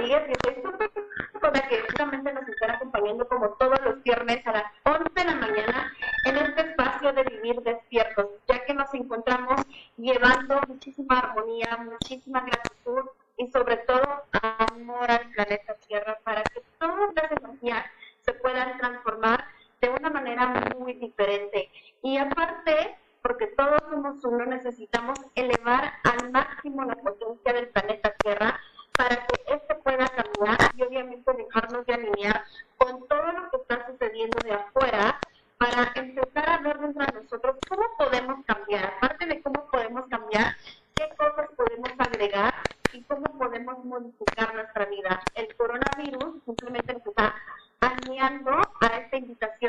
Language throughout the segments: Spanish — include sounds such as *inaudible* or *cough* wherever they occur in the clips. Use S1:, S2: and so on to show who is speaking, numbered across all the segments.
S1: Rodríguez y estoy súper con la que justamente nos están acompañando como todos los viernes a las 11 de la mañana en este espacio de Vivir Despiertos, ya que nos encontramos llevando muchísima armonía, muchísima gratitud y sobre todo amor al planeta Tierra para que todas las energías se puedan transformar de una manera muy diferente. Y aparte, porque todos somos uno, necesitamos elevar al máximo la potencia del planeta Tierra para que y obviamente dejarnos de alinear con todo lo que está sucediendo de afuera para empezar a ver dentro de nosotros cómo podemos cambiar, aparte de cómo podemos cambiar, qué cosas podemos agregar y cómo podemos modificar nuestra vida. El coronavirus simplemente nos está alineando a esta invitación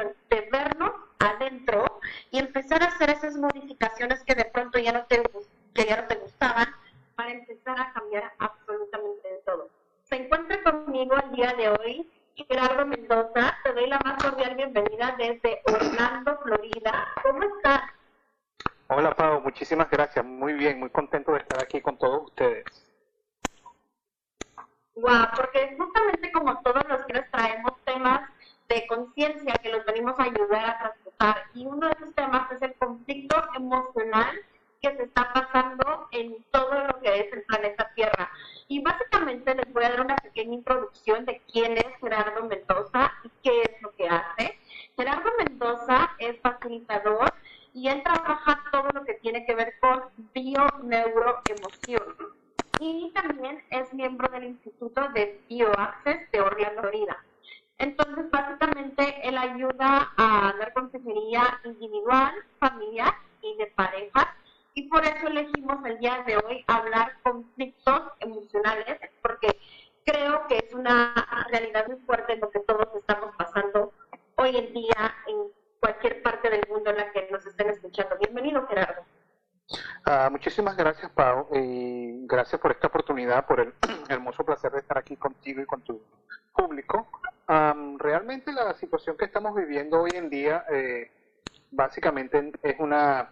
S1: básicamente es una,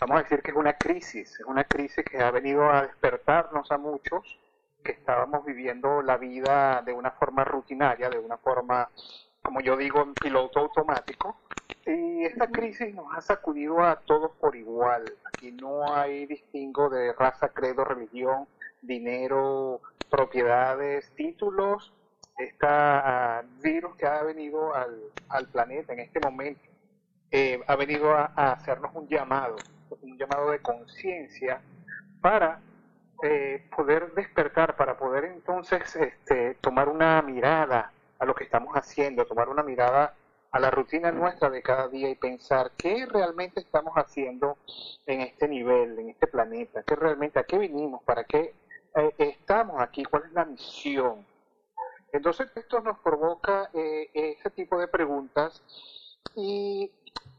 S2: vamos a decir que es una crisis, es una crisis que ha venido a despertarnos a muchos que estábamos viviendo la vida de una forma rutinaria, de una forma, como yo digo, en piloto automático. Y esta crisis nos ha sacudido a todos por igual. Aquí no hay distingo de raza, credo, religión, dinero, propiedades, títulos. Este virus que ha venido al, al planeta en este momento eh, ha venido a, a hacernos un llamado, un llamado de conciencia para eh, poder despertar, para poder entonces este, tomar una mirada a lo que estamos haciendo, tomar una mirada a la rutina nuestra de cada día y pensar qué realmente estamos haciendo en este nivel, en este planeta, qué realmente, a qué vinimos, para qué eh, estamos aquí, cuál es la misión. Entonces esto nos provoca eh, ese tipo de preguntas y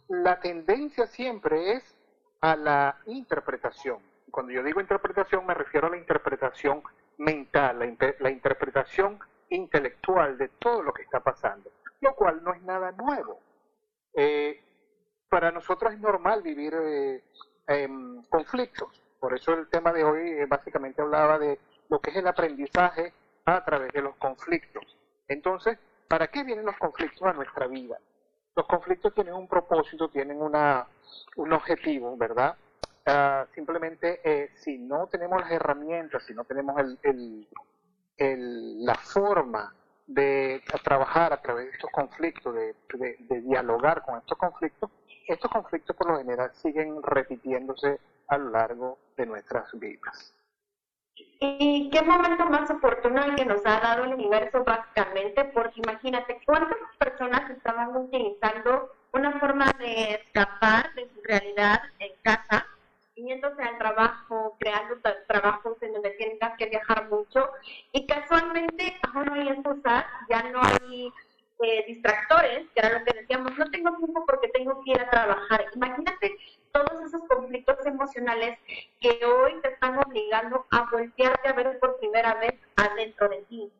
S2: la tendencia siempre es a la interpretación. Cuando yo digo interpretación me refiero a la interpretación mental, la, inter- la interpretación intelectual de todo lo que está pasando, lo cual no es nada nuevo. Eh, para nosotros es normal vivir eh, conflictos, por eso el tema de hoy eh, básicamente hablaba de lo que es el aprendizaje a través de los conflictos. Entonces, ¿para qué vienen los conflictos a nuestra vida? Los conflictos tienen un propósito, tienen una, un objetivo, ¿verdad? Ah, simplemente eh, si no tenemos las herramientas, si no tenemos el, el, la forma de trabajar a través de estos conflictos, de, dialogar con estos conflictos, estos conflictos por lo general siguen repitiéndose a lo largo de nuestras vidas.
S1: ¿Y qué momento más oportuno el que nos ha dado el universo básicamente? Porque imagínate cuántas personas estaban utilizando una forma de escapar de su realidad en casa yéndose al trabajo, creando trabajos en donde tienen que viajar mucho y casualmente ahora no hay excusas, ya no hay eh, distractores, que era lo que decíamos, no tengo tiempo porque tengo que ir a trabajar. Imagínate todos esos conflictos emocionales que hoy te están obligando a voltearte a ver por primera vez adentro de ti.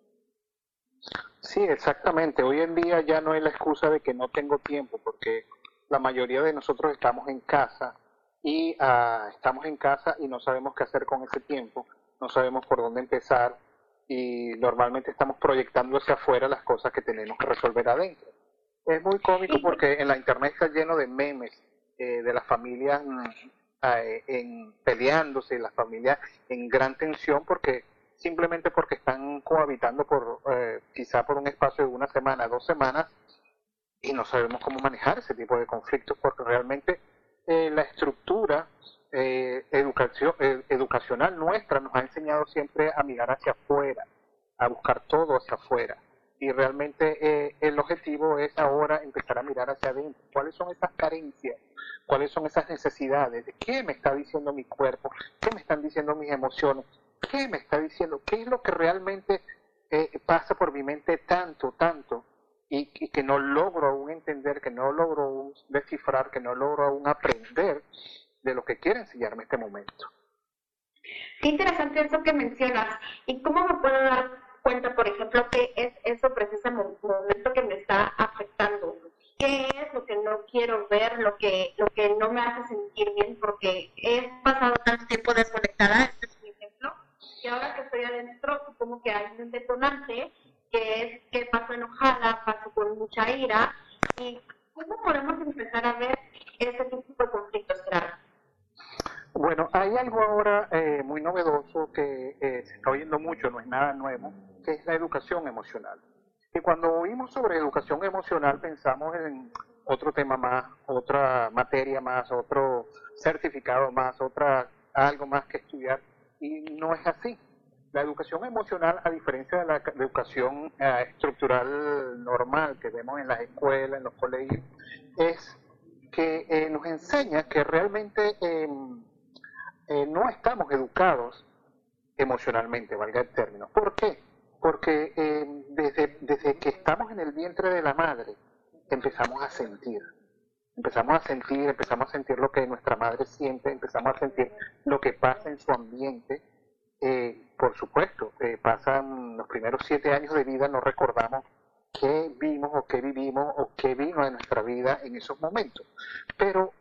S2: Sí, exactamente. Hoy en día ya no hay la excusa de que no tengo tiempo, porque la mayoría de nosotros estamos en casa y ah, estamos en casa y no sabemos qué hacer con ese tiempo, no sabemos por dónde empezar y normalmente estamos proyectando hacia afuera las cosas que tenemos que resolver adentro. Es muy cómico porque en la internet está lleno de memes eh, de las familias eh, en, peleándose, las familias en gran tensión porque simplemente porque están cohabitando por eh, quizá por un espacio de una semana, dos semanas y no sabemos cómo manejar ese tipo de conflictos porque realmente eh, la estructura eh, educación, eh, educacional nuestra nos ha enseñado siempre a mirar hacia afuera, a buscar todo hacia afuera. Y realmente el objetivo es ahora empezar a mirar hacia adentro. ¿Cuáles son esas carencias? ¿Cuáles son esas necesidades? ¿Qué me está diciendo mi cuerpo? ¿Qué me están diciendo mis emociones? ¿Qué me está diciendo? ¿Qué es lo que realmente pasa por mi mente tanto, tanto? y, que no logro aún entender, que no logro aún descifrar, que no logro aún aprender de lo que quiere enseñarme este momento.
S1: Qué interesante eso que mencionas. ¿Y cómo me puedo dar cuenta, por ejemplo, que es eso precisamente que me está afectando? ¿Qué es lo que no quiero ver, lo que, lo que no me hace sentir bien? Porque he pasado tanto tiempo desconectada, este es mi ejemplo, y ahora que estoy adentro, supongo que hay un detonante que es que paso enojada, paso con mucha ira, y cómo podemos empezar a ver ese tipo de conflictos.
S2: Bueno, hay algo ahora eh, muy novedoso que eh, se está oyendo mucho, no es nada nuevo, que es la educación emocional. Y cuando oímos sobre educación emocional pensamos en otro tema más, otra materia más, otro certificado más, otra algo más que estudiar y no es así. La educación emocional, a diferencia de la educación eh, estructural normal que vemos en las escuelas, en los colegios, es que eh, nos enseña que realmente em, eh, no estamos educados emocionalmente, valga el término. ¿Por qué? Porque em, desde, desde que estamos en el vientre de la madre, empezamos a sentir. Empezamos a sentir, empezamos a sentir lo que nuestra madre siente, empezamos a sentir lo que pasa en su ambiente, eh, por supuesto, eh, pasan los primeros siete años de vida, no recordamos qué vimos o qué vivimos o qué vino en nuestra vida en esos momentos. Pero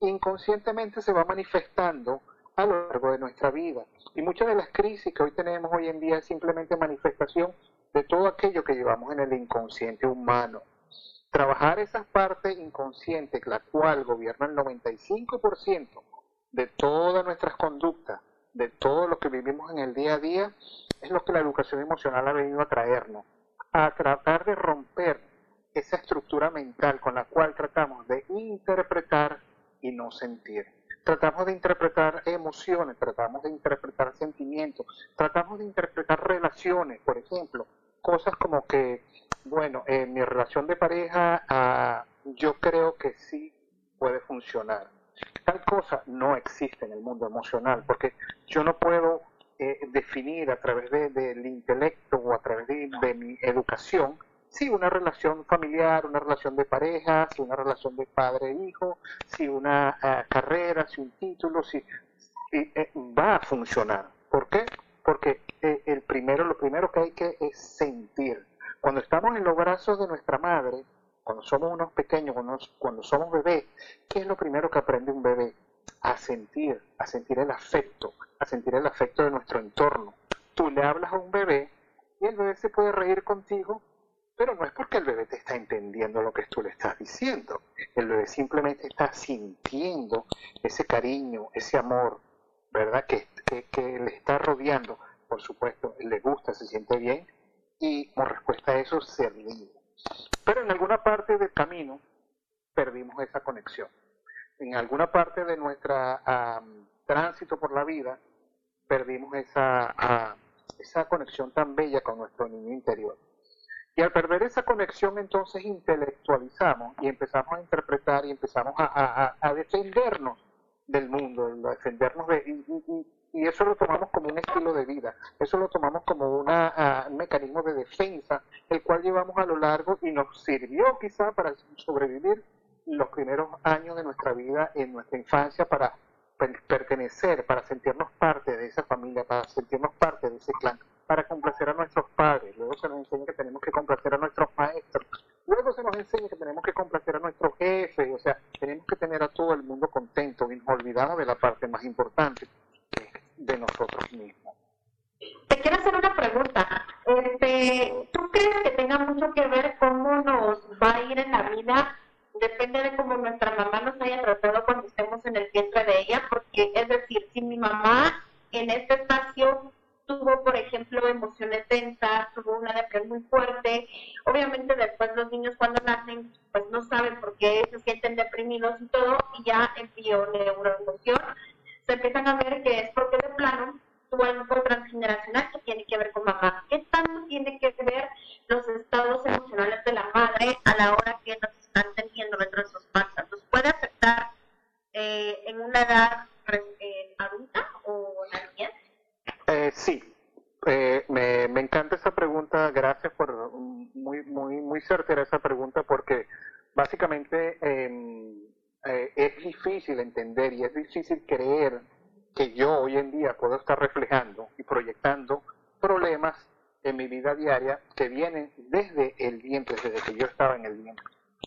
S2: inconscientemente se va manifestando a lo largo de nuestra vida. Y muchas de las crisis que hoy tenemos hoy en día es simplemente manifestación de todo aquello que llevamos en el inconsciente humano. Trabajar esa parte inconsciente, la cual gobierna el 95% de todas nuestras conductas, de todo lo que vivimos en el día a día es lo que la educación emocional ha venido a traernos, a tratar de romper esa estructura mental con la cual tratamos de interpretar y no sentir. Tratamos de interpretar emociones, tratamos de interpretar sentimientos, tratamos de interpretar relaciones, por ejemplo, cosas como que, bueno, en mi relación de pareja ah, yo creo que sí puede funcionar. Tal cosa no existe en el mundo emocional, porque yo no puedo eh, definir a través del intelecto o a través de, mi educación si una relación familiar, una relación de pareja, si una relación de padre-hijo, si una eh, carrera, si un título, si, eh, va a funcionar. ¿Por qué? Porque el primero, lo primero que hay que es sentir. Cuando estamos en los brazos de nuestra madre, cuando somos unos pequeños, cuando, somos bebés, ¿qué es lo primero que aprende un bebé? A sentir, a sentir el afecto, a sentir el afecto de nuestro entorno. Tú le hablas a un bebé y el bebé se puede reír contigo, pero no es porque el bebé te está entendiendo lo que tú le estás diciendo. El bebé simplemente está sintiendo ese cariño, ese amor, ¿verdad? Que, que, le está rodeando. por supuesto, le gusta, se siente bien y como respuesta a eso se ríe. Pero en alguna parte del camino perdimos esa conexión. En alguna parte de nuestro tránsito por la vida perdimos esa, esa conexión tan bella con nuestro niño interior. Y al perder esa conexión entonces intelectualizamos y empezamos a interpretar y empezamos a, defendernos del mundo, a defendernos de... Y, eso lo tomamos como un estilo de vida, eso lo tomamos como una, un mecanismo de defensa, el cual llevamos a lo largo y nos sirvió quizá para sobrevivir los primeros años de nuestra vida en nuestra infancia para pertenecer, para sentirnos parte de esa familia, para sentirnos parte de ese clan para complacer a nuestros padres, luego se nos enseña que tenemos que complacer a nuestros maestros, luego se nos enseña que tenemos que complacer a nuestros jefes, o sea, tenemos que tener a todo el mundo contento, olvidado de la parte más importante, de nosotros mismos.
S1: Te quiero hacer una pregunta. Este, ¿Tú crees que tenga mucho que ver cómo nos va a ir en la vida? Depende de cómo nuestra mamá nos haya tratado cuando estemos en el vientre de ella, porque es decir, si mi mamá en este espacio tuvo, por ejemplo, emociones tensas, tuvo una depresión muy fuerte. Obviamente después los niños cuando nacen, pues no saben por qué se sienten deprimidos y todo, y ya en neuroemoción se empiezan a ver que es porque de plano tuvo algo transgeneracional que tiene que ver con mamá. ¿Qué tanto tiene que ver los estados emocionales de la madre a la hora que nos están teniendo dentro de sus panzas? ¿Los puede afectar eh, en una edad eh, adulta o en la niñez?
S2: Eh, sí, eh, me, encanta esa pregunta, gracias por muy, muy, muy certera esa pregunta porque básicamente em, eh, es difícil entender y es difícil creer que yo hoy en día puedo estar reflejando y proyectando problemas en mi vida diaria que vienen desde el vientre, desde que yo estaba en el vientre.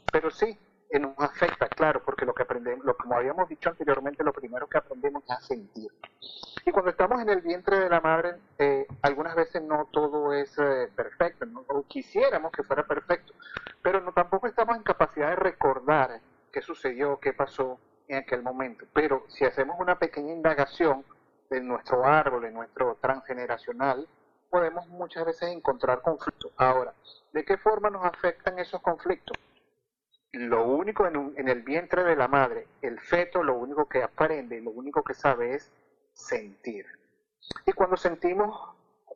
S2: Pero sí, nos afecta, claro, porque lo que aprendemos, lo, como habíamos dicho anteriormente, lo primero que aprendemos es a sentir. Y cuando estamos en el vientre de la madre, eh, algunas veces no todo es eh, perfecto, ¿no? quisiéramos que fuera perfecto, pero no tampoco estamos en capacidad de recordar qué sucedió, qué pasó en aquel momento. Pero si hacemos una pequeña indagación de nuestro árbol, de nuestro transgeneracional, podemos muchas veces encontrar conflictos. Ahora, ¿de qué forma nos afectan esos conflictos? Lo único en, el vientre de la madre, el feto lo único que aprende, lo único que sabe es sentir. Y cuando sentimos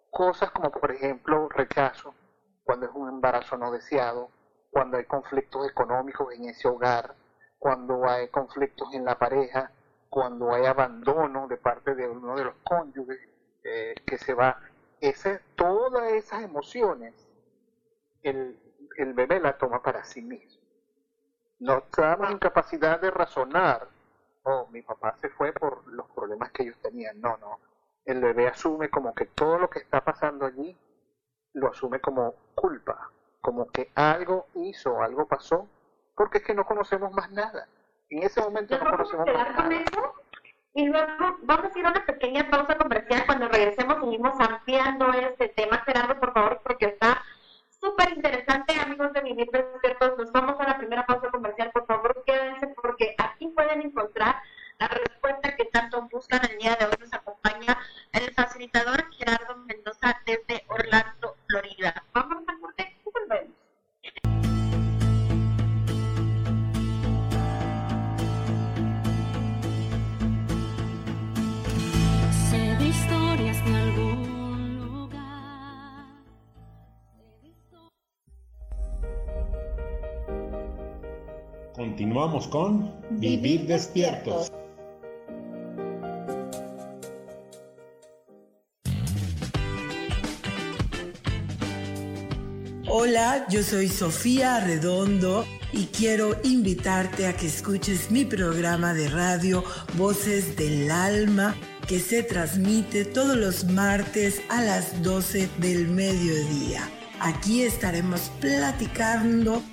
S2: cosas como por ejemplo rechazo, cuando es un embarazo no deseado, cuando hay conflictos económicos en ese hogar, cuando hay conflictos en la pareja, cuando hay abandono de parte de uno de los cónyuges eh, que se va, ese, todas esas emociones el, el bebé la toma para sí mismo no estábamos en capacidad de razonar, oh, mi papá se fue por los problemas que ellos tenían. No, no. El bebé asume como que todo lo que está pasando allí lo asume como culpa, como que algo hizo, algo pasó, porque es que no conocemos más nada. En ese momento no conocemos más nada.
S1: Y luego vamos a ir a una pequeña pausa comercial. Cuando regresemos seguimos ampliando este tema. Gerardo, por favor, porque está súper interesante, amigos de Vivir Despiertos. Nos vamos a la primera pausa comercial. Por favor, quédense porque aquí pueden encontrar la respuesta que tanto buscan el día de hoy. Nos acompaña el facilitador Gerardo Mendoza desde Orlando, Florida. Vamos
S3: Continuamos con Vivir despiertos.
S4: Hola, yo soy Sofía Redondo y quiero invitarte a que escuches mi programa de radio Voces del Alma que se transmite todos los martes a las 12 del mediodía. Aquí estaremos platicando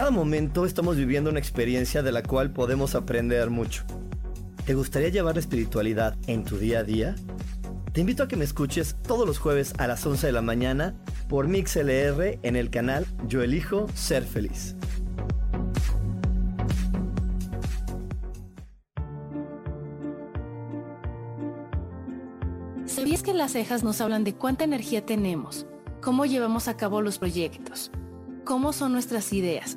S5: Cada momento estamos viviendo una experiencia de la cual podemos aprender mucho. ¿Te gustaría llevar la espiritualidad en tu día a día? Te invito a que me escuches todos los jueves a las 11 de la mañana por MixLR en el canal Yo Elijo Ser Feliz.
S6: ¿Sabías que las cejas nos hablan de cuánta energía tenemos, cómo llevamos a cabo los proyectos, cómo son nuestras ideas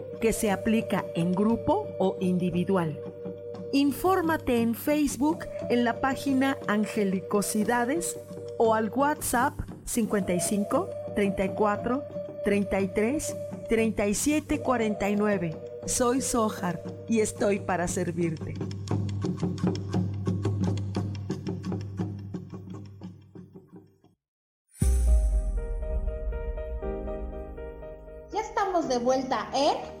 S7: que se aplica en grupo o individual. Infórmate en Facebook en la página Angelicosidades o al WhatsApp 55 34 33 37 49. Soy Sohar y estoy para servirte.
S1: Ya estamos de vuelta en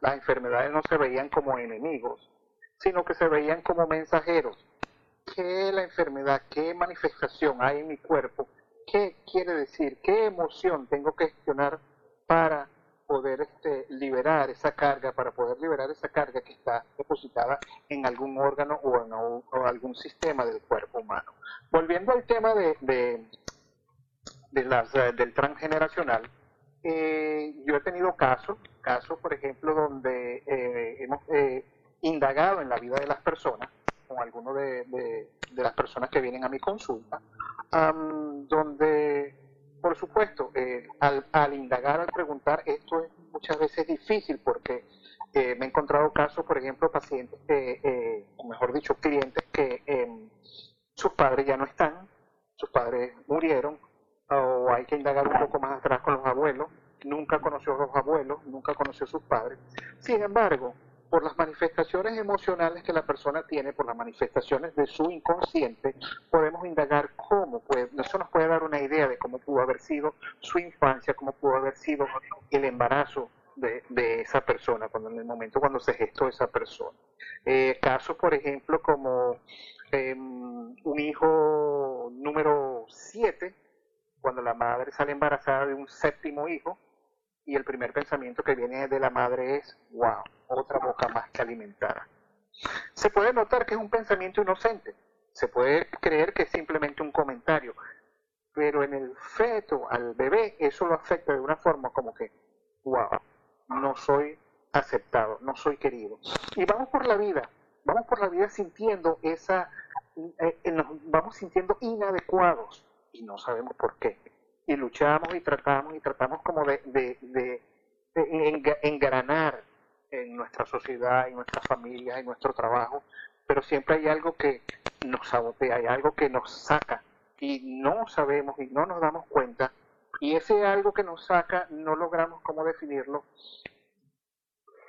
S8: las
S2: enfermedades no se veían como enemigos, sino que se veían como mensajeros. ¿Qué es la enfermedad? ¿Qué manifestación hay en mi cuerpo? ¿Qué quiere decir? ¿Qué emoción tengo que gestionar para poder este, liberar esa carga, para poder liberar esa carga que está depositada en algún órgano o en o- o algún sistema del cuerpo humano? Volviendo al tema de, de, de las, eh, del transgeneracional, eh, yo he tenido casos, casos por ejemplo, donde eh, hemos eh, indagado en la vida de las personas, con algunos de, las personas que vienen a mi consulta, am, donde, por supuesto, eh, al, al indagar, al preguntar, esto es muchas veces difícil porque eh, me he encontrado casos, por ejemplo, pacientes eh, o mejor dicho, clientes que em, sus padres ya no están, sus padres murieron, o hay que indagar un poco más atrás con los abuelos, nunca conoció a los abuelos, nunca conoció a sus padres. Sin embargo, por las manifestaciones emocionales que la persona tiene, por las manifestaciones de su inconsciente, podemos indagar cómo puede, eso nos puede dar una idea de cómo pudo haber sido su infancia, cómo pudo haber sido el embarazo de, esa persona, cuando en el momento cuando se gestó esa persona. Eh, casos, por ejemplo, como eh, un hijo número 7, cuando la madre sale embarazada de un séptimo hijo, y el primer pensamiento que viene de la madre es, wow, otra boca más que alimentar. Se puede notar que es un pensamiento inocente, se puede creer que es simplemente un comentario, pero en el feto, al bebé, eso lo afecta de una forma como que, wow, no soy aceptado, no soy querido. Y vamos por la vida, vamos por la vida sintiendo esa, eh, eh, nos vamos sintiendo inadecuados y no sabemos por qué. Y luchamos y tratamos y tratamos como de, engranar en nuestra sociedad, en nuestra familia, en nuestro trabajo, pero siempre hay algo que nos sabotea, hay algo que nos saca y no sabemos y no nos damos cuenta y ese algo que nos saca no logramos cómo definirlo.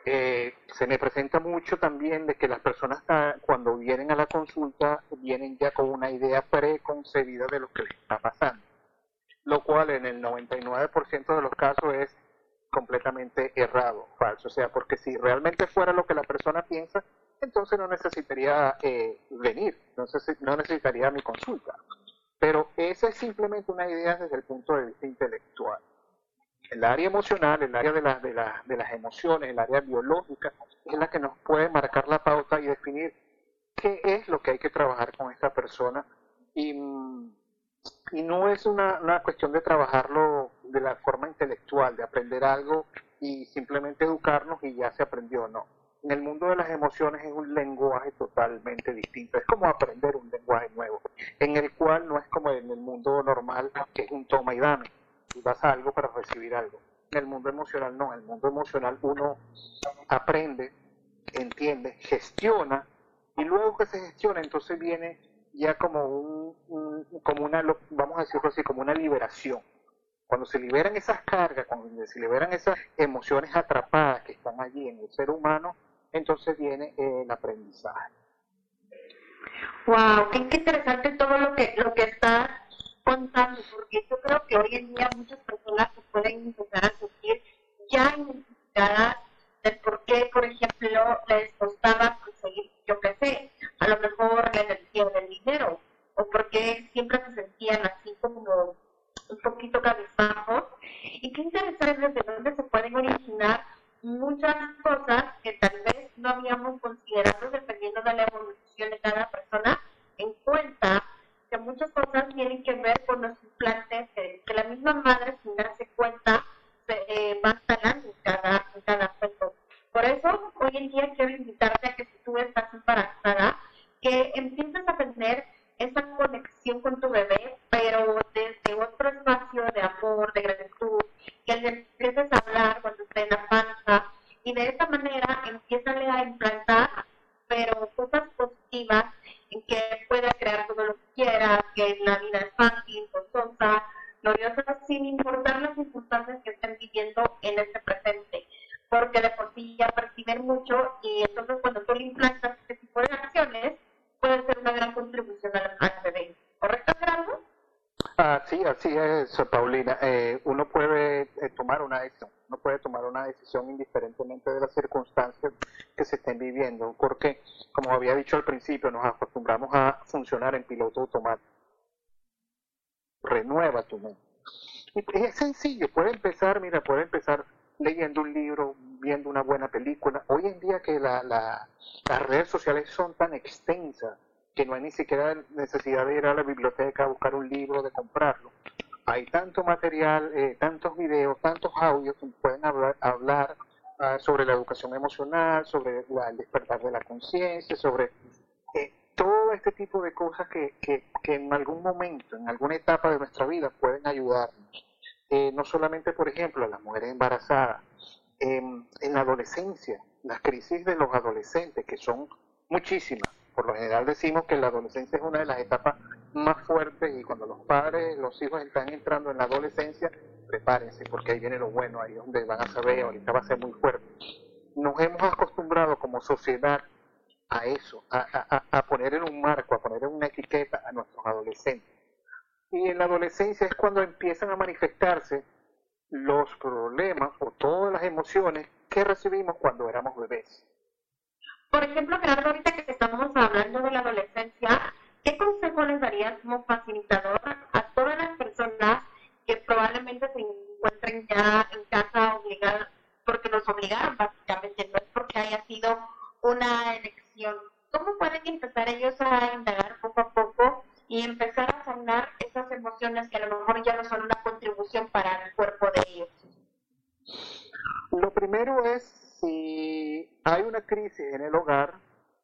S2: Eh, se me presenta mucho también de que las personas cuando vienen a la consulta vienen ya con una idea preconcebida de lo que les está pasando, lo cual en el 99% de los casos es completamente errado, falso. O sea, porque si realmente fuera lo que la persona piensa, entonces no necesitaría eh, venir, entonces no necesitaría mi consulta. Pero esa es simplemente una idea desde el punto de vista intelectual. El área emocional, el área de, de, de las emociones, el área biológica, es la que nos puede marcar la pauta y definir qué es lo que hay que trabajar con esta persona. Y, y no es una, cuestión de trabajarlo de la forma intelectual, de aprender algo y simplemente educarnos y ya se aprendió, no en el mundo de las emociones es un lenguaje totalmente distinto. Es como aprender un lenguaje nuevo, en el cual no es como en el mundo normal, que es un toma y dame. Y vas a algo para recibir algo. En el mundo emocional no. En el mundo emocional uno aprende, entiende, gestiona, y luego que se gestiona, entonces viene ya como un, como una, vamos a decirlo así, como una liberación. Cuando se liberan esas cargas, cuando se liberan esas emociones atrapadas que están allí en el ser humano, entonces viene el aprendizaje.
S1: Wow, qué, interesante todo lo que lo que estás contando, porque yo creo que hoy en día muchas personas se pueden empezar a sentir ya identificadas
S2: emocional, sobre la, el despertar de la conciencia, sobre eh, todo este tipo de cosas que, que, que, en algún momento, en alguna etapa de nuestra vida pueden ayudarnos. Eh, no solamente, por ejemplo, a las mujeres embarazadas, en la adolescencia, las crisis de los adolescentes, que son muchísimas, por lo general decimos que la adolescencia es una de las etapas más fuertes y cuando los padres, los hijos están entrando en la adolescencia, prepárense porque ahí viene lo bueno, ahí es donde van a saber, ahorita va a ser muy fuerte. Nos hemos acostumbrado como sociedad a eso, a, poner en un marco, a poner en una etiqueta a nuestros adolescentes. Y en la adolescencia es cuando empiezan a manifestarse los problemas o todas las emociones que recibimos cuando éramos bebés.
S1: Por ejemplo, Gerardo, ahorita que estamos hablando de la adolescencia, ¿qué consejo les darías como facilitador a todas las personas que probablemente se encuentren ya en casa obligadas, porque nos obligaron básicamente, no es porque haya sido una elección? ¿Cómo pueden empezar ellos a indagar poco a poco y empezar a sanar esas emociones que a lo mejor ya no son una contribución para el cuerpo de ellos?
S2: primero es, si hay una crisis en el hogar,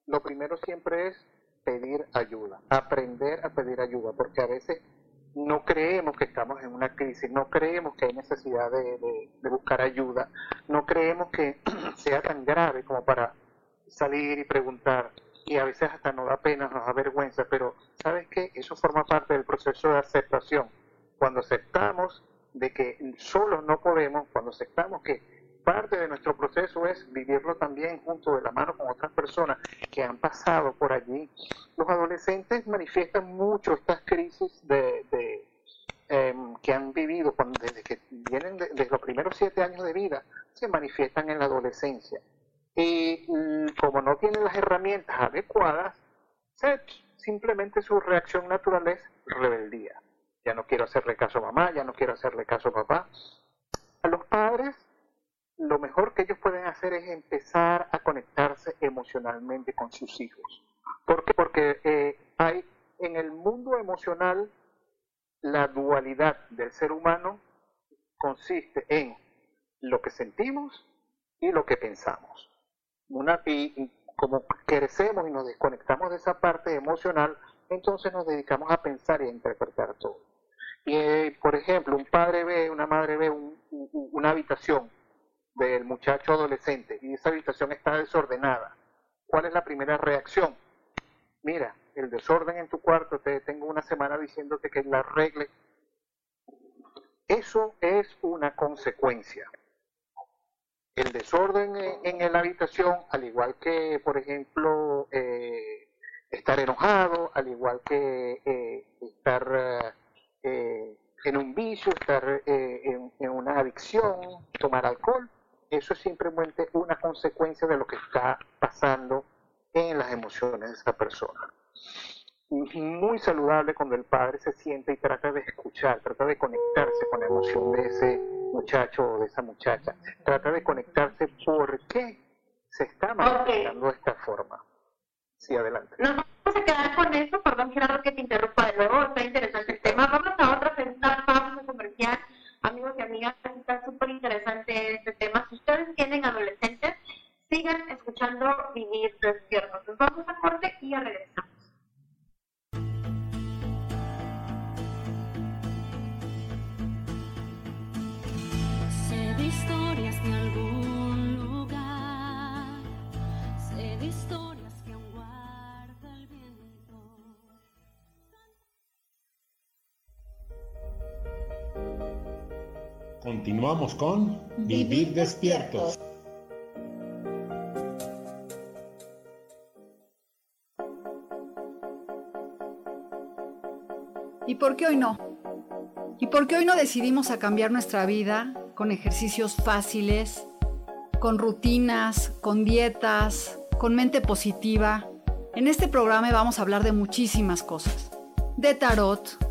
S2: lo primero siempre es pedir ayuda, aprender a pedir ayuda, porque a veces no creemos que estamos en una crisis, no creemos que hay necesidad de, buscar ayuda, no creemos que *clears throat* sea tan grave como para salir y preguntar, y a veces hasta nos da pena, nos da vergüenza, pero ¿sabes qué? Eso forma parte del proceso de aceptación. Cuando aceptamos de que solos no podemos, cuando aceptamos que parte de nuestro proceso es vivirlo también junto de la mano con otras personas que han pasado por allí. Los adolescentes manifiestan mucho estas crisis de, em, que han vivido desde que vienen desde los primeros siete años de vida, se manifiestan en la adolescencia. Y mm, como no tienen las herramientas adecuadas, simplemente su reacción natural es rebeldía. Ya no quiero hacerle caso a mamá, ya no quiero hacerle caso a papá. A los padres lo mejor que ellos pueden hacer es empezar a conectarse emocionalmente con sus hijos. ¿Por qué? Porque eh, hay en el mundo emocional la dualidad del ser humano consiste en lo que sentimos y lo que pensamos. Una, y como crecemos y nos desconectamos de esa parte emocional, entonces nos dedicamos a pensar y a interpretar todo. Y, eh, por ejemplo, un padre ve, una madre ve una habitación del muchacho adolescente y esa habitación está desordenada, ¿cuál es la primera reacción? Mira, el desorden en tu cuarto, te tengo una semana diciéndote que la arregle. Eso es una consecuencia. El desorden en, la habitación, al igual que, por ejemplo, eh, estar enojado, al igual que eh, estar eh, en un vicio, estar en, en una adicción, tomar alcohol, eso es simplemente una consecuencia de lo que está pasando en las emociones de esa persona. Muy saludable cuando el padre se siente y trata de escuchar, trata de conectarse con la emoción de ese muchacho o de esa muchacha, trata de conectarse por qué se está manifestando de esta forma. Sí, adelante.
S1: Nos vamos a quedar con eso, perdón Gerardo que te interrumpa de nuevo, está interesante el tema. Vamos a otra segunda pausa comercial amigos y amigas, está súper interesante este tema. Si ustedes tienen adolescentes, sigan escuchando Vivir Despiertos. Nos vamos a corte y ya regresamos.
S6: Historias de algún
S3: Continuamos con Vivir despiertos.
S9: ¿Y por qué hoy no? ¿Y por qué hoy no decidimos cambiar nuestra vida con ejercicios fáciles, con rutinas, con dietas, con mente positiva? En este programa vamos a hablar de muchísimas cosas. De tarot,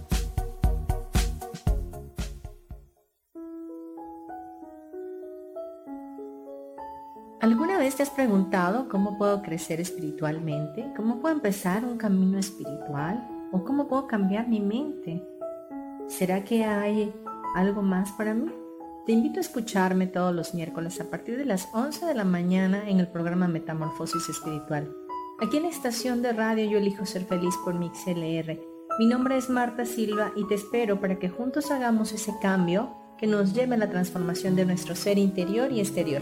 S10: ¿Alguna vez te has preguntado cómo puedo crecer espiritualmente? ¿Cómo puedo empezar un camino espiritual? ¿O cómo puedo cambiar mi mente? ¿Será que hay algo más para mí? Te invito a escucharme todos los miércoles a partir de las 11 de la mañana en el programa Metamorfosis Espiritual. Aquí en la estación de radio Yo elijo ser feliz por MixLR. Mi nombre es Marta Silva y te espero para que juntos hagamos ese cambio que nos lleve a la transformación de nuestro ser interior y exterior.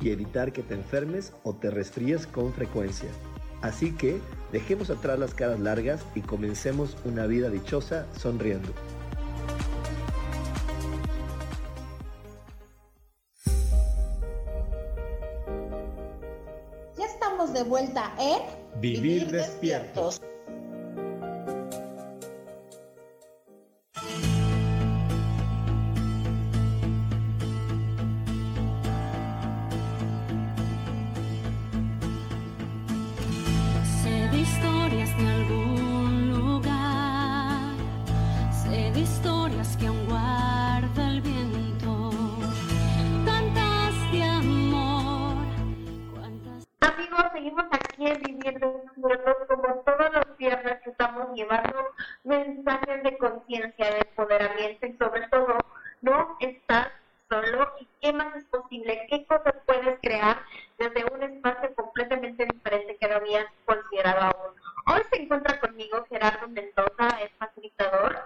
S5: y evitar que te enfermes o te resfríes con frecuencia. Así que dejemos atrás las caras largas y comencemos una vida dichosa sonriendo.
S11: Ya estamos de vuelta en
S3: Vivir despiertos.
S1: Llevando mensajes de conciencia, de empoderamiento y sobre todo no estás solo y qué más es posible, qué cosas puedes crear desde un espacio completamente diferente que no habías considerado aún. Hoy se encuentra conmigo Gerardo Mendoza, es facilitador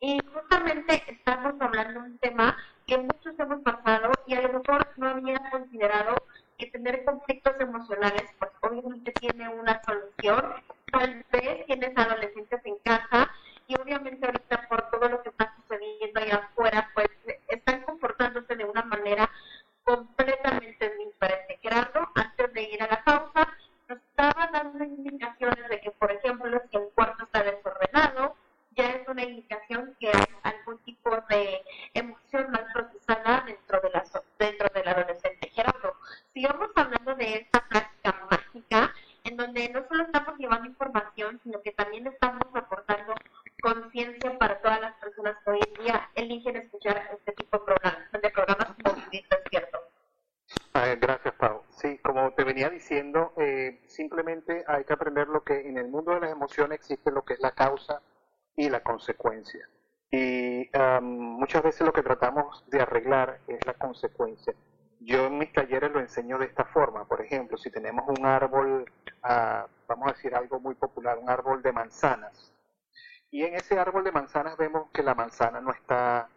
S1: y justamente estamos hablando de un tema que muchos hemos pasado y a lo mejor no habías considerado que tener conflictos emocionales, pues obviamente tiene una solución. Tal vez tienes adolescentes en casa y obviamente ahorita por todo lo que está sucediendo allá afuera, pues están comportándose de una manera completamente diferente. Gerardo, antes de ir a la pausa, nos estaba dando indicaciones de que, por ejemplo, si el cuarto está desordenado, ya es una indicación que hay algún tipo de emoción mal procesada dentro de la dentro del adolescente. Gerardo, sigamos hablando de esta práctica mágica en donde no solo estamos llevando información, sino que también estamos aportando conciencia para todas las personas que hoy en día eligen escuchar este tipo de programas, de programas como Vivir Despierto.
S2: Ah, gracias, Pau. Sí, como te venía diciendo, eh, simplemente hay que aprender lo que en el mundo de las emociones existe lo que es la causa y la consecuencia. Y am, muchas veces lo que tratamos de arreglar es la consecuencia. Yo en mis talleres lo enseño de esta forma. Por ejemplo, si tenemos un árbol, ah, vamos a decir algo muy popular, un árbol de manzanas. Y en ese árbol de manzanas vemos que la manzana no está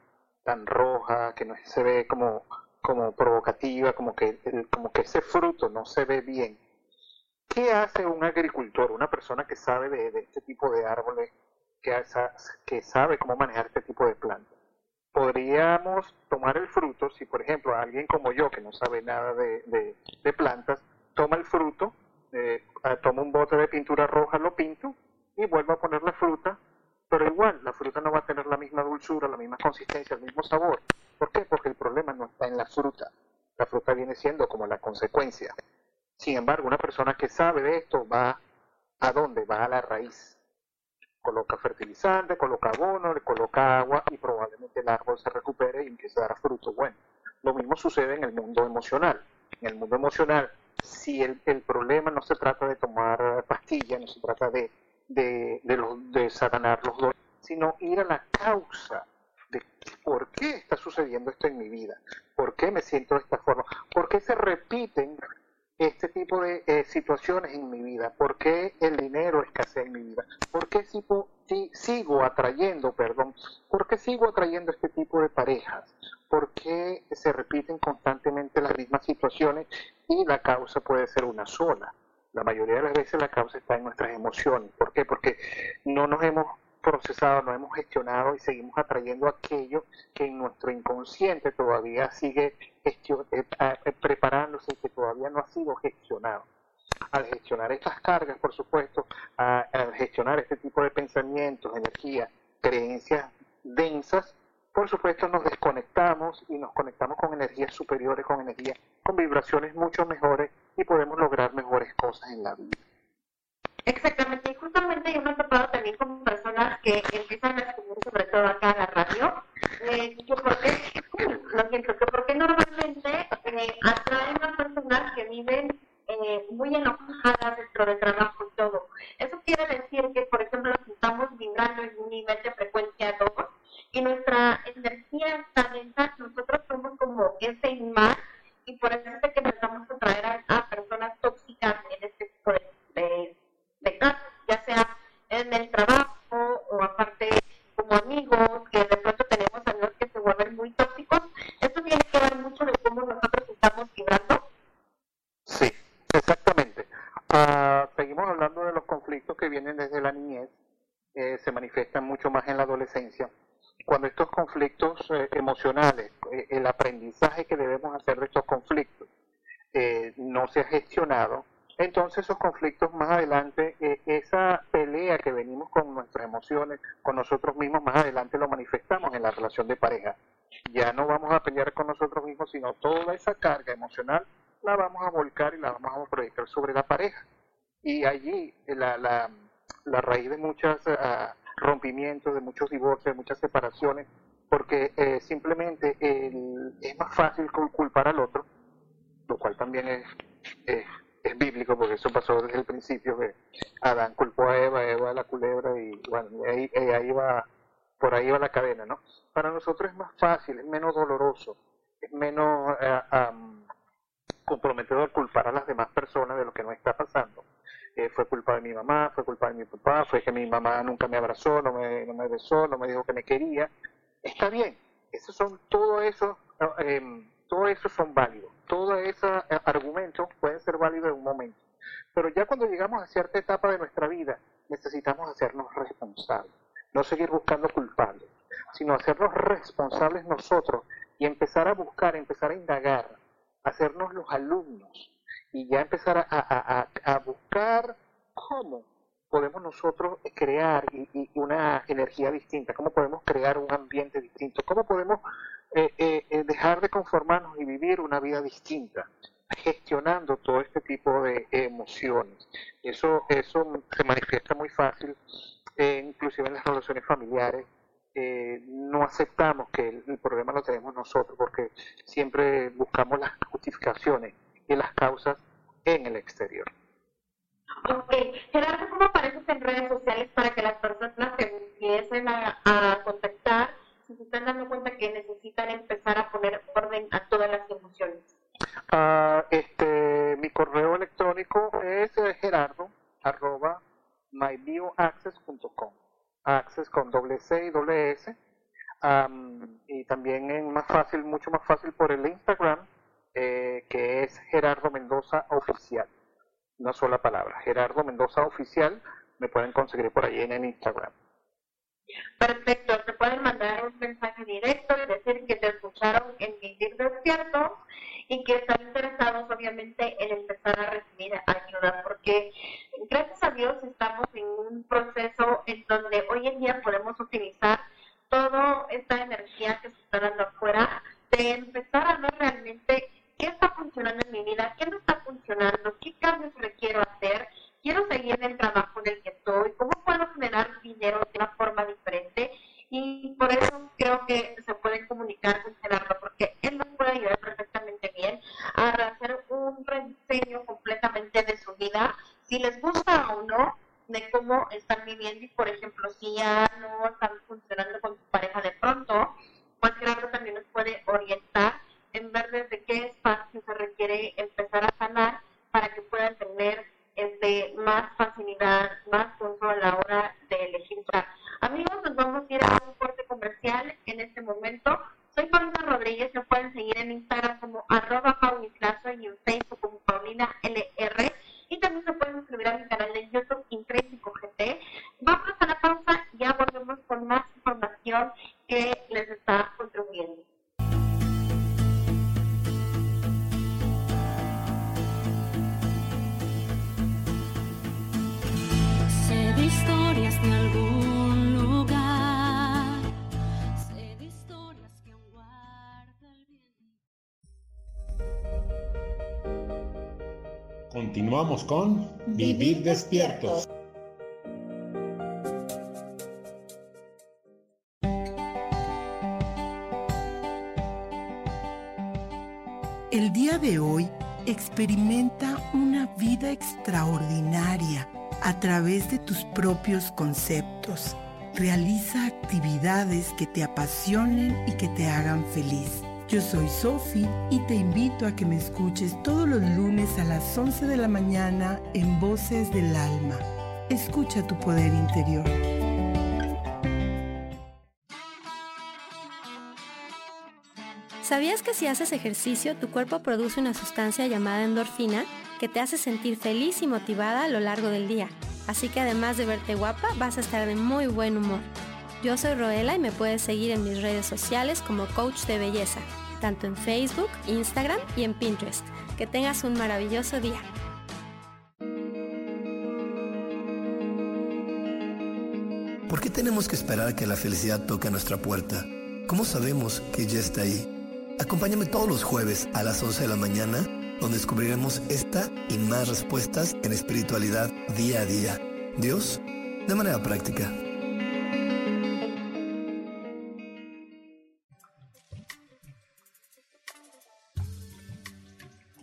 S2: tan roja, que no se ve como, como provocativa, como que, como que ese fruto no se ve bien. ¿Qué hace un agricultor, una persona que sabe de, este tipo de árboles, que, que sabe cómo manejar este tipo de plantas? Podríamos tomar el fruto, si por ejemplo alguien como yo, que no sabe nada de, plantas, toma el fruto, eh, ah, toma un bote de pintura roja, lo pinto y vuelvo a poner la fruta, pero igual la fruta no va a tener la misma dulzura, la misma consistencia, el mismo sabor. ¿Por qué? Porque el problema no está en la fruta. La fruta viene siendo como la consecuencia. Sin embargo, una persona que sabe de esto va a dónde? Va a la raíz. Coloca fertilizante, coloca abono, le coloca agua y probablemente el árbol se recupere y empiece a dar fruto bueno. Lo mismo sucede en el mundo emocional. En el mundo emocional, si el, problema no se trata de tomar pastillas, no se trata de, de, de, los- de sanar los dolores, sino ir a la causa de por qué está sucediendo esto en mi vida, por qué me siento de esta forma, por qué se repiten este tipo de eh, situaciones en mi vida, por qué el dinero escasea en mi vida, por qué sigo, si- sigo atrayendo, perdón, por qué sigo atrayendo este tipo de parejas, por qué se repiten constantemente las mismas situaciones y la causa puede ser una sola. La mayoría de las veces la causa está en nuestras emociones. ¿Por qué? Porque no nos hemos procesado, no hemos gestionado y seguimos atrayendo aquello que en nuestro inconsciente todavía sigue eh, eh, preparándose y que todavía no ha sido gestionado. Al gestionar estas cargas, por supuesto, al gestionar este tipo de pensamientos, energías, creencias densas, por supuesto nos desconectamos y nos conectamos con energías superiores, con energías, con vibraciones mucho mejores y podemos lograr mejores cosas en la vida.
S1: Exactamente, y justamente yo me he topado también con que empiezan a escribir, sobre todo acá en la radio,
S2: sino toda esa carga emocional la vamos a volcar y la vamos a proyectar sobre la pareja. Y allí eh, la, la, la raíz de muchos rompimientos, de muchos divorcios, de muchas separaciones, porque eh, simplemente es más fácil cul- culpar al otro, lo cual también es, es, bíblico, porque eso pasó desde el principio, que Adán culpó a Eva, Eva a la culebra, y bueno, ahí, y ahí va, por ahí va la cadena, ¿no? Para nosotros es más fácil, es menos doloroso, menos eh, am, comprometedor culpar a las demás personas de lo que nos está pasando. Eh, fue culpa de mi mamá, fue culpa de mi papá, fue que mi mamá nunca me abrazó, no me, no me besó, no me dijo que me quería. Está bien, esos son todo eso, eh, todo eso son válidos, todos esos eh, argumentos pueden ser válidos en un momento. Pero ya cuando llegamos a cierta etapa de nuestra vida, necesitamos hacernos responsables, no seguir buscando culpables, sino hacernos responsables nosotros y empezar a buscar, empezar a indagar, hacernos los alumnos y ya empezar a, buscar cómo podemos nosotros crear una energía distinta, cómo podemos crear un ambiente distinto, cómo podemos eh, eh, eh, dejar de conformarnos y vivir una vida distinta, gestionando todo este tipo de emociones. Eso, eso se manifiesta muy fácil, eh, inclusive en las relaciones familiares. Eh, no aceptamos que el, el problema lo tenemos nosotros porque siempre buscamos las *laughs* justificaciones y las causas en el exterior.
S1: Ok, Gerardo, ¿cómo apareces en redes sociales para que las personas te empiecen a, a contactar si se están dando cuenta que necesitan empezar a poner orden a todas las emociones?
S2: Ah, este, mi correo electrónico es gerardo arroba mybioaccess.com access con doble C y doble S. Am, y también es más fácil, mucho más fácil por el Instagram eh, que es Gerardo Mendoza Oficial. Una sola palabra, Gerardo Mendoza Oficial me pueden conseguir por ahí en el Instagram.
S1: Perfecto, te pueden mandar un mensaje directo y decir que te escucharon en Vivir Despierto y que están interesados obviamente en empezar a recibir ayuda, porque gracias a Dios estamos en un proceso en donde hoy en día podemos utilizar toda esta energía que se está dando afuera, de empezar a ver realmente qué está funcionando en mi vida, qué no está funcionando, qué cambios requiero
S4: Sofi y te invito a que me escuches todos los lunes a las 11 de la mañana en Voces del Alma. Escucha tu poder interior.
S10: ¿Sabías que si haces ejercicio tu cuerpo produce una sustancia llamada endorfina que te hace sentir feliz y motivada a lo largo del día? Así que además de verte guapa, vas a estar de muy buen humor. Yo soy Roela y me puedes seguir en mis redes sociales como coach de belleza, tanto en Facebook, Instagram y en Pinterest. Que tengas un maravilloso día.
S12: ¿Por qué tenemos que esperar a que la felicidad toque a nuestra puerta? ¿Cómo sabemos que ya está ahí? Acompáñame todos los jueves a las 11 de la mañana, donde descubriremos esta y más respuestas en espiritualidad día a día. Dios, de manera práctica.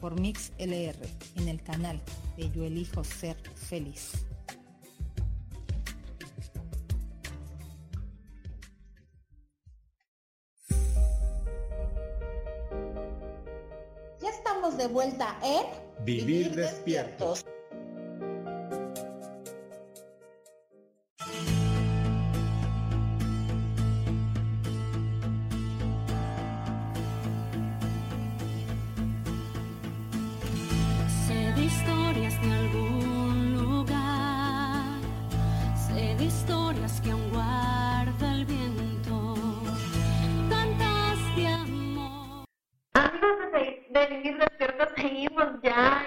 S13: por Mix LR en el canal de Yo Elijo Ser Feliz.
S11: Ya estamos de vuelta en
S6: Vivir despiertos.
S14: De, de
S1: Vivir Despiertos, seguimos ya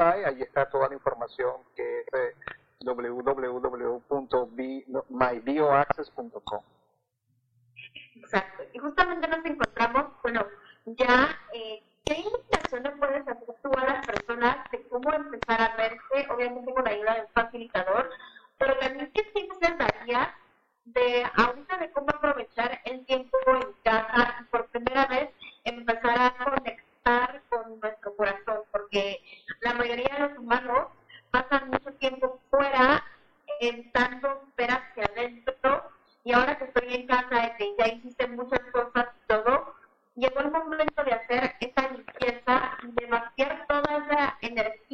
S2: website, ahí está toda la información que es eh.
S1: Llegó el momento de hacer esa limpieza de vaciar toda esa energía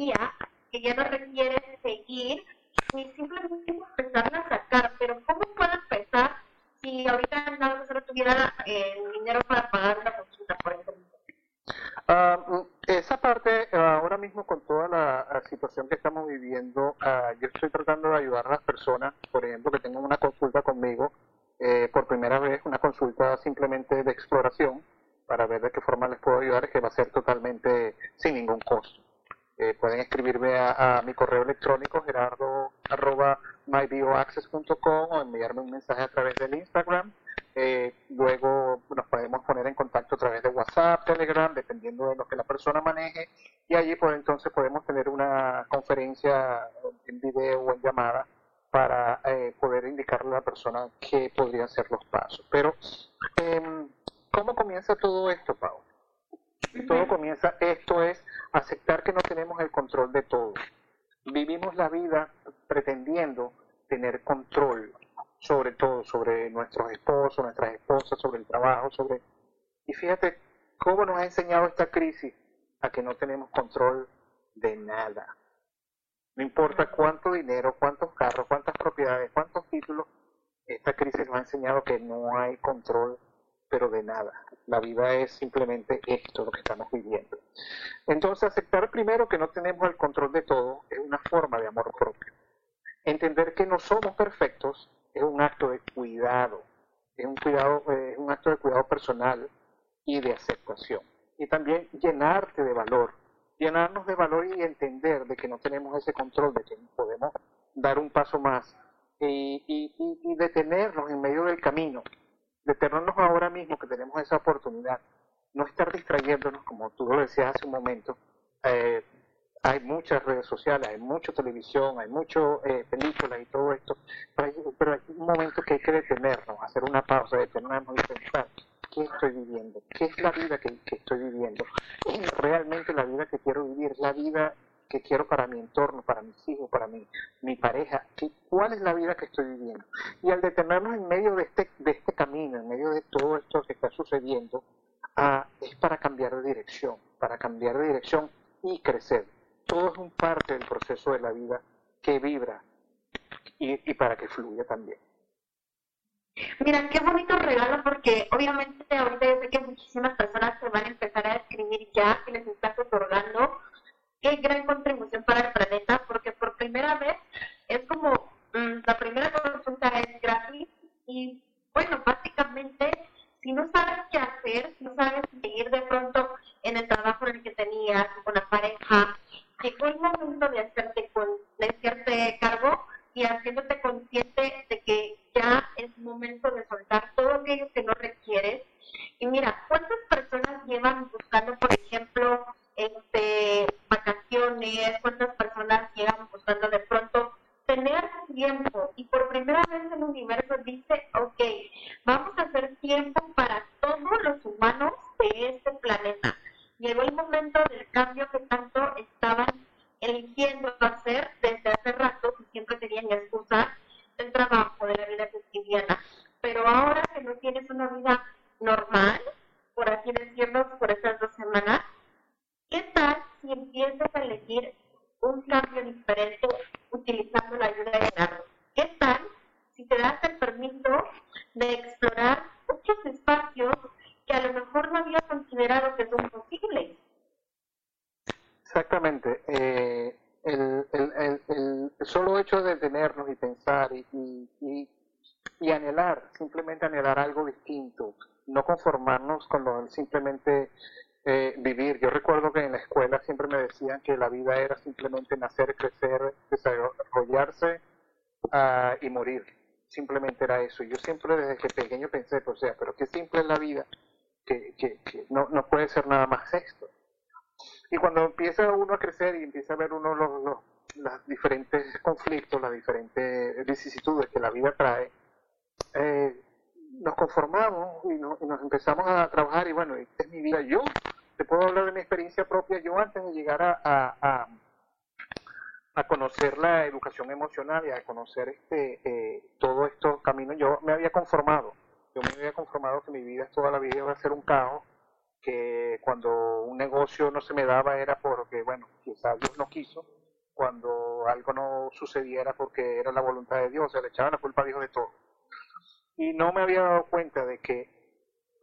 S2: mensaje a través del Instagram. Eh, luego nos podemos poner en contacto a través de WhatsApp, Telegram, dependiendo de lo que la persona maneje. Y allí pues entonces podemos tener una conferencia en video o en llamada para eh, poder indicarle a la persona qué podrían ser los pasos. Pero, em, ¿cómo comienza todo esto, Pau? Todo comienza, esto es aceptar que no tenemos el control de todo. Vivimos la vida pretendiendo tener control sobre todo, sobre nuestros esposos, nuestras esposas, sobre el trabajo, sobre... Y fíjate cómo nos ha enseñado esta crisis a que no tenemos control de nada. No importa cuánto dinero, cuántos carros, cuántas propiedades, cuántos títulos, esta crisis nos ha enseñado que no hay control, pero de nada. La vida es simplemente esto, lo que estamos viviendo. Entonces, aceptar primero que no tenemos el control de todo es una forma de amor propio. Entender que no somos perfectos es un acto de cuidado, es un, cuidado, eh, es un acto de cuidado personal y de aceptación. Y también llenarte de valor, llenarnos de valor y entender de que no tenemos ese control, de que podemos dar un paso más y, y, y, detenernos en medio del camino, detenernos ahora mismo que tenemos esa oportunidad, no estar distrayéndonos, como tú lo decías hace un momento, eh, hay muchas redes sociales, hay mucha televisión, hay muchas eh, películas y todo esto, pero hay, pero hay, un momento que hay que detenernos, hacer una pausa, detenernos y pensar, ¿qué estoy viviendo? ¿Qué es la vida que, estoy viviendo? ¿Es realmente la vida que quiero vivir? ¿Es la vida que quiero para mi entorno, para mis hijos, para mi, mi pareja? ¿Qué, ¿Cuál es la vida que estoy viviendo? Y al detenernos en medio de este, de este camino, en medio de todo esto que está sucediendo, ah, es para cambiar de dirección, para cambiar de dirección y crecer todo es un parte del proceso de la vida que vibra y, y para que fluya también.
S1: Mira, qué bonito regalo porque obviamente ahorita yo sé que muchísimas personas se van a empezar a escribir ya y les estás otorgando. Qué gran contribución para el planeta porque por primera vez es como mmm, la primera consulta es gratis y bueno, básicamente si no sabes qué hacer, si no sabes seguir de pronto en el trabajo en el que tenías, con la pareja, llegó el momento de hacerte, con, de cargo y haciéndote consciente de que ya es momento de soltar todo aquello que no requieres. Y mira, ¿cuántas personas llevan buscando, por ejemplo, este, vacaciones? ¿Cuántas personas llevan buscando de pronto tener tiempo? Y por primera vez el universo dice, ok, vamos a hacer tiempo para todos los humanos de este planeta llegó el momento del cambio que tanto estaban eligiendo hacer desde hace rato, que siempre tenían excusa del trabajo, de la vida cotidiana. Pero ahora que no tienes una vida normal, por así decirlo, por esas dos semanas, ¿qué tal si empiezas a elegir un cambio diferente utilizando la ayuda de Leonardo? ¿Qué tal si te das el permiso de explorar muchos espacios que a lo mejor no había considerado que son posibles.
S2: Exactamente. Eh, el, el, el, solo hecho de detenernos y pensar y, y, y, anhelar, simplemente anhelar algo distinto, no conformarnos con lo simplemente eh, vivir. Yo recuerdo que en la escuela siempre me decían que la vida era simplemente nacer, crecer, desarrollarse uh, y morir. Simplemente era eso. Yo siempre desde que pequeño pensé, o sea, pero qué simple es la vida que, no, puede ser nada más esto. Y cuando empieza uno a crecer y empieza a ver uno los, los, los diferentes conflictos, las diferentes vicisitudes que la vida trae, eh, nos conformamos y, no, y, nos empezamos a trabajar y bueno, esta es mi vida. Yo te puedo hablar de mi experiencia propia. Yo antes de llegar a, a, a, a conocer la educación emocional y a conocer este eh, todos estos caminos, yo me había conformado yo me había conformado que mi vida toda la vida iba a ser un caos, que cuando un negocio no se me daba era porque, bueno, quizás Dios no quiso, cuando algo no sucediera porque era la voluntad de Dios, se le echaban la culpa a Dios de todo. Y no me había dado cuenta de que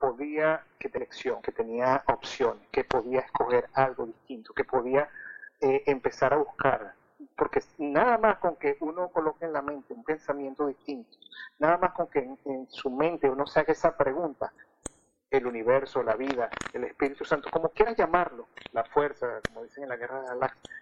S2: podía, que tenía elección, que tenía opciones, que podía escoger algo distinto, que podía eh, empezar a buscar porque nada más con que uno coloque en la mente un pensamiento distinto, nada más con que en, su mente uno se haga esa pregunta, el universo, la vida, el Espíritu Santo, como quieras llamarlo, la fuerza, como dicen en la guerra de la galaxia,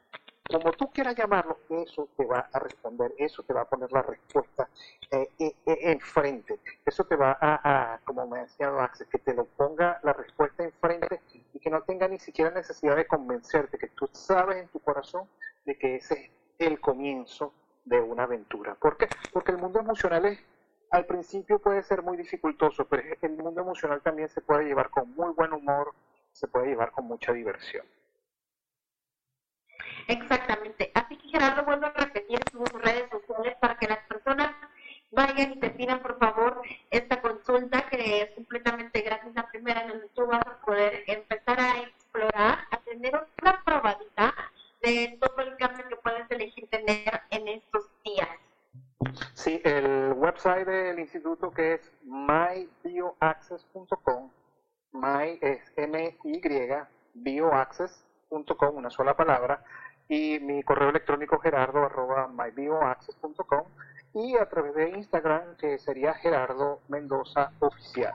S2: como tú quieras llamarlo, eso te va a responder, eso te va a poner la respuesta eh, eh, eh, enfrente, eso te va a, a, como me decía Max, que te lo ponga la respuesta enfrente y que no tenga ni siquiera necesidad de convencerte, que tú sabes en tu corazón de que ese es el comienzo de una aventura. ¿Por qué? Porque el mundo emocional es, al principio puede ser muy dificultoso, pero el mundo emocional también se puede llevar con muy buen humor, se puede llevar con mucha diversión.
S1: Exactamente. Así que Gerardo, vuelvo a repetir sus redes sociales para que las personas vayan y te pidan por favor esta consulta que es completamente gratis, la primera en donde tú vas a poder empezar a explorar, a tener una probadita de todo el cambio que puedes elegir tener en estos días.
S2: Sí, el website del instituto que es mybioaccess.com, my es M-Y, bioaccess.com, una sola palabra, y mi correo electrónico gerardo arroba mybioaccess.com y a través de Instagram que sería Gerardo Mendoza Oficial.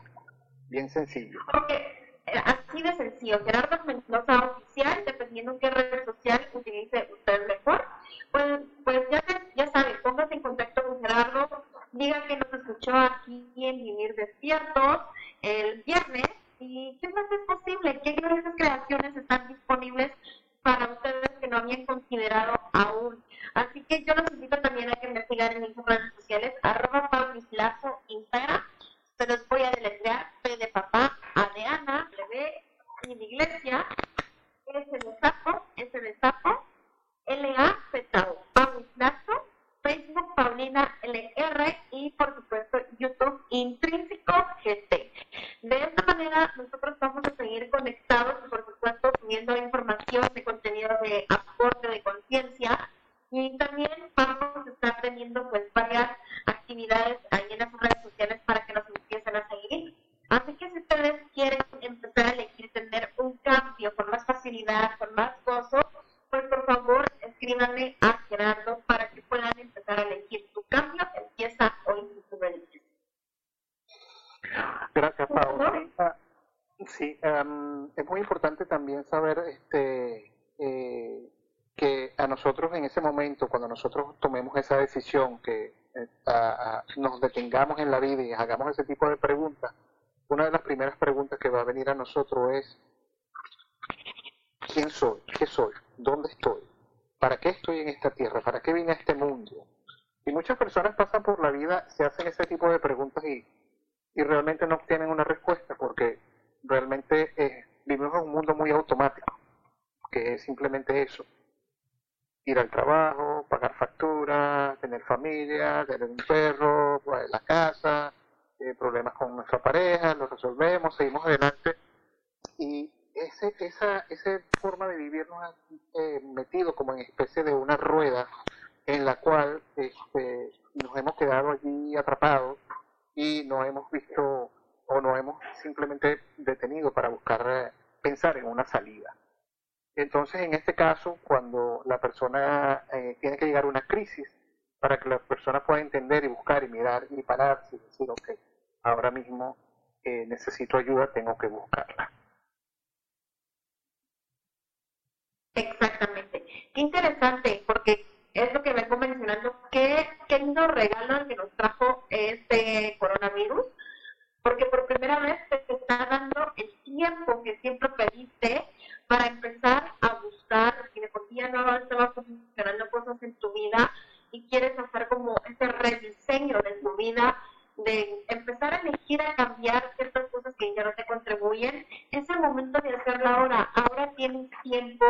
S2: Bien sencillo.
S1: Eh, así de sencillo, Gerardo Mendoza Oficial, dependiendo en qué red social utilice usted mejor, pues, pues ya, ya sabe, póngase en contacto con Gerardo, diga que nos escuchó aquí en Vivir Despiertos el viernes y qué más es posible, qué grandes creaciones están disponibles para ustedes que no habían considerado aún. Así que yo los invito también a que me en mis redes sociales, arroba Lazo, Instagram. Se los voy a deletrear, P de papá, A de Ana, I de iglesia, S de sapo, S de sapo, L A Z O, Lazo, Facebook Paulina LR y por supuesto YouTube Intrínseco GT. De esta manera nosotros vamos a seguir conectados y por supuesto subiendo información de contenido de aporte que
S2: eh, nos detengamos en la vida y hagamos ese tipo de preguntas, una de las primeras preguntas que va a venir a nosotros es, ¿quién soy? ¿Qué soy? ¿Dónde estoy? ¿Para qué estoy en esta tierra? ¿Para qué vine a este mundo? Y muchas personas pasan por la vida, se hacen ese tipo de preguntas y, y realmente no obtienen una respuesta porque realmente eh, vivimos en un mundo muy automático, que es simplemente eso. Ir al trabajo, pagar facturas, tener familia, tener un perro, pues, la casa, eh, problemas con nuestra pareja, los resolvemos, seguimos adelante. Y ese, esa, esa forma de vivir nos ha eh, metido como en especie de una rueda en la cual este, nos hemos quedado allí atrapados y no hemos visto o no hemos simplemente detenido para buscar eh, pensar en una salida. Entonces, en este caso, cuando la persona eh, tiene que llegar a una crisis, para que la persona pueda entender y buscar y mirar y pararse y decir, ok, ahora mismo eh, necesito ayuda, tengo que buscarla.
S1: Exactamente. Qué interesante, porque es lo que vengo mencionando, qué, qué lindo regalo que nos trajo este coronavirus, porque por primera vez te está dando el tiempo que siempre pediste para empezar a buscar, si de por sí ya no estaba funcionando cosas en tu vida y quieres hacer como ese rediseño de tu vida, de empezar a elegir a cambiar ciertas cosas que ya no te contribuyen, es el momento de hacerlo ahora. Ahora tienes tiempo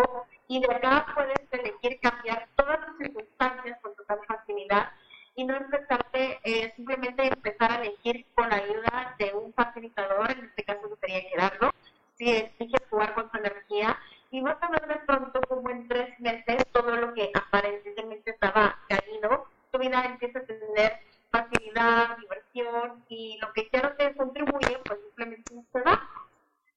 S1: y de acá puedes elegir cambiar todas tus circunstancias con total facilidad y no empezarte, eh, simplemente empezar a elegir con la ayuda de un facilitador, en este caso sería Gerardo, si eliges jugar con tu energía y vas a ver de pronto como en tres meses todo lo que aparentemente estaba caído, tu vida empieza a tener facilidad, diversión y lo que no te contribuye, pues simplemente se va.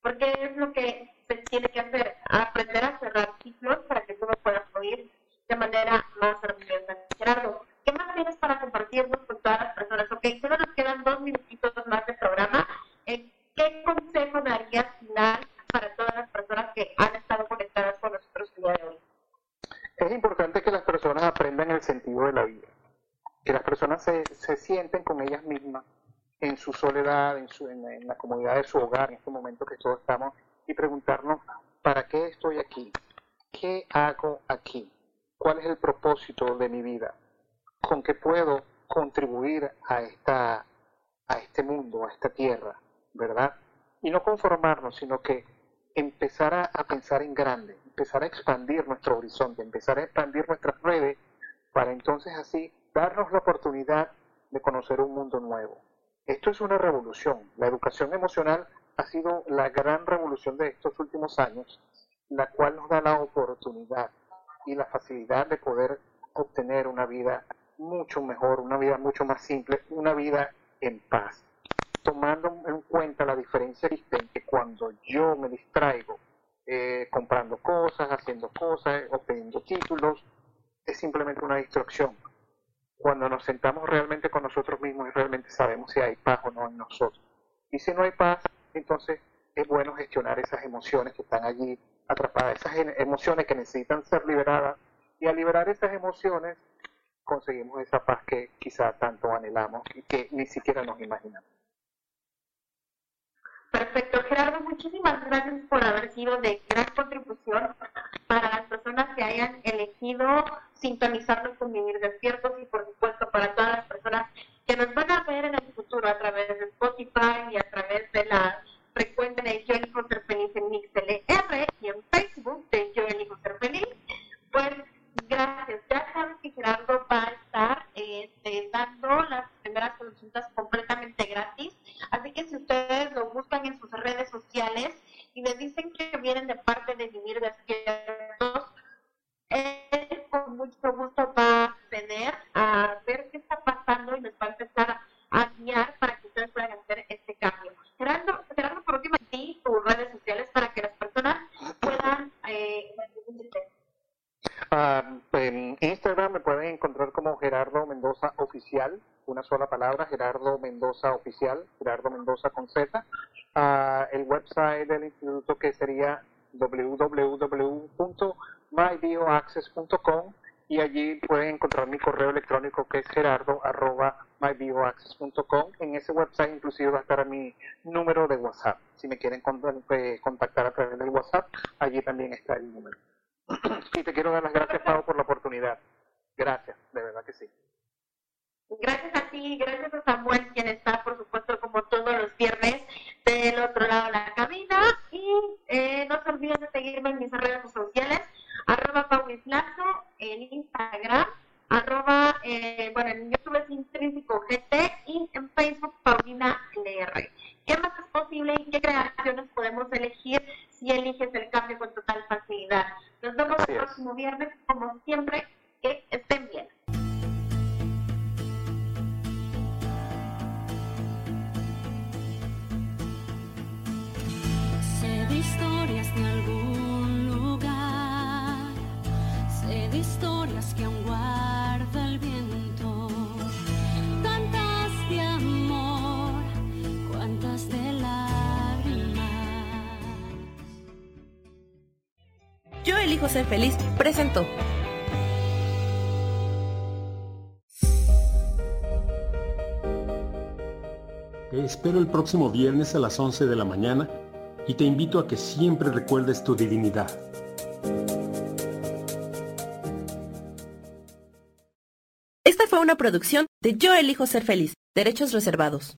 S1: Porque es lo que se tiene que hacer, aprender a cerrar ciclos para que todo pueda fluir de manera más armoniosa. Gerardo, ¿qué más tienes para compartirnos con todas las personas? Ok, solo nos quedan dos minutitos más de programa. Eh, ¿Qué consejo darías final para todas las personas que han estado conectadas con nosotros el día de hoy?
S2: Es importante que las personas aprendan el sentido de la vida, que las personas se, se sienten con ellas mismas en su soledad, en, su, en, en la comodidad de su hogar, en este momento que todos estamos, y preguntarnos, ¿para qué estoy aquí? ¿Qué hago aquí? ¿Cuál es el propósito de mi vida? ¿Con qué puedo contribuir a, esta, a este mundo, a esta tierra? ¿Verdad? Y no conformarnos, sino que empezar a, pensar en grande, empezar a expandir nuestro horizonte, empezar a expandir nuestras redes para entonces así darnos la oportunidad de conocer un mundo nuevo. Esto es una revolución. La educación emocional ha sido la gran revolución de estos últimos años, la cual nos da la oportunidad y la facilidad de poder obtener una vida mucho mejor, una vida mucho más simple, una vida en paz. Tomando en cuenta la diferencia existente cuando yo me distraigo eh, comprando cosas, haciendo cosas, obteniendo títulos, es simplemente una distracción. Cuando nos sentamos realmente con nosotros mismos y realmente sabemos si hay paz o no en nosotros. Y si no hay paz, entonces es bueno gestionar esas emociones que están allí atrapadas, esas emociones que necesitan ser liberadas. Y al liberar esas emociones, conseguimos esa paz que quizá tanto anhelamos y que ni siquiera nos imaginamos.
S1: Perfecto, Gerardo, muchísimas gracias por haber sido de gran contribución para las personas que hayan elegido sintonizarnos con Vivir Despiertos y por supuesto para todas las personas que nos van a ver en el futuro a través de Spotify y a través de la frecuencia de Yo Elijo Ser Feliz en MixLR y en Facebook de Yo Elijo Ser Feliz. Pues gracias. Ya sabes que Gerardo va a estar este, dando las primeras consultas completamente gratis. Así que si ustedes lo buscan en sus redes sociales y les dicen que vienen de parte de Vivir Despiertos, él con mucho gusto va a acceder a ver qué está pasando y les va a empezar a guiar para que ustedes puedan hacer este cambio. Gerardo, Gerardo por último, ti tus redes sociales para que las personas puedan eh,
S2: Ah, en Instagram me pueden encontrar como Gerardo Mendoza Oficial, una sola palabra, Gerardo Mendoza Oficial, Gerardo Mendoza con Z. Ah, el website del instituto que sería www.mybioaccess.com y allí pueden encontrar mi correo electrónico que es gerardo.mybioaccess.com. En ese website inclusive va a estar mi número de WhatsApp. Si me quieren eh, contactar a través del WhatsApp, allí también está el número. *clears throat* y te quiero dar las gracias, Pau, por la oportunidad. Gracias, de verdad que sí.
S1: Gracias a ti, gracias a Samuel, quien está, por supuesto, como todos los viernes, del otro lado de la cabina. Y eh, no se olviden de seguirme en mis redes sociales, arroba paulislazo, en Instagram, arroba, eh, bueno, en YouTube es intrínseco GT y en Facebook Paulina LR. ¿Qué más es posible y qué creaciones podemos elegir si eliges el cambio con total facilidad? Nos vemos el próximo viernes, como siempre, que estén bien.
S6: Historias de algún lugar, sé de historias que aún guarda el viento, tantas de amor, cuantas de lágrimas.
S15: Yo elijo ser feliz, presentó.
S3: Te espero el próximo viernes a las 11 de la mañana y te invito a que siempre recuerdes tu divinidad.
S15: Esta fue una producción de Yo elijo ser feliz, derechos reservados.